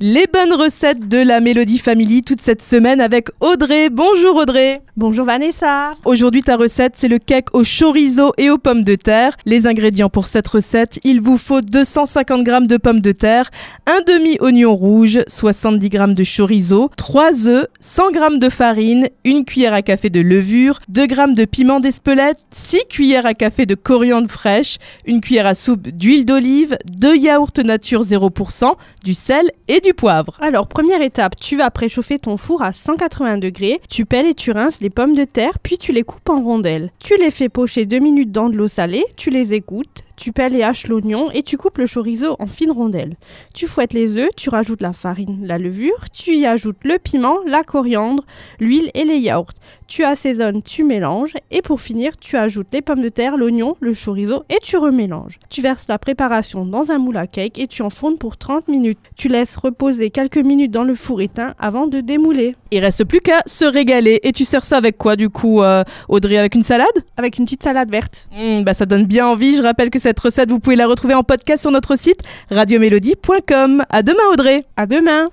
Les bonnes recettes de la Mélodie Family toute cette semaine avec Audrey. Bonjour Audrey. Bonjour Vanessa. Aujourd'hui ta recette c'est le cake au chorizo et aux pommes de terre. Les ingrédients pour cette recette, il vous faut 250 g de pommes de terre, un demi oignon rouge, 70 g de chorizo, 3 œufs, 100 g de farine, une cuillère à café de levure, 2 g de piment d'Espelette, 6 cuillères à café de coriandre fraîche, une cuillère à soupe d'huile d'olive, 2 yaourts nature 0%, du sel et poivre. Alors, première étape, tu vas préchauffer ton four à 180 degrés, tu pelles et tu rinces les pommes de terre, puis tu les coupes en rondelles. Tu les fais pocher 2 minutes dans de l'eau salée, tu les écoutes, tu pelles et haches l'oignon et tu coupes le chorizo en fines rondelles. Tu fouettes les œufs, tu rajoutes la farine, la levure, tu y ajoutes le piment, la coriandre, l'huile et les yaourts. Tu assaisonnes, tu mélanges et pour finir, tu ajoutes les pommes de terre, l'oignon, le chorizo et tu remélanges. Tu verses la préparation dans un moule à cake et tu enfournes pour 30 minutes. Tu laisses reposer quelques minutes dans le four éteint avant de démouler. Il reste plus qu'à se régaler. Et tu sers ça avec quoi du coup, euh, Audrey? Avec une salade? Avec une petite salade verte. Mmh, bah ça donne bien envie. Je rappelle que cette recette, vous pouvez la retrouver en podcast sur notre site radiomélodie.com. À demain Audrey. À demain.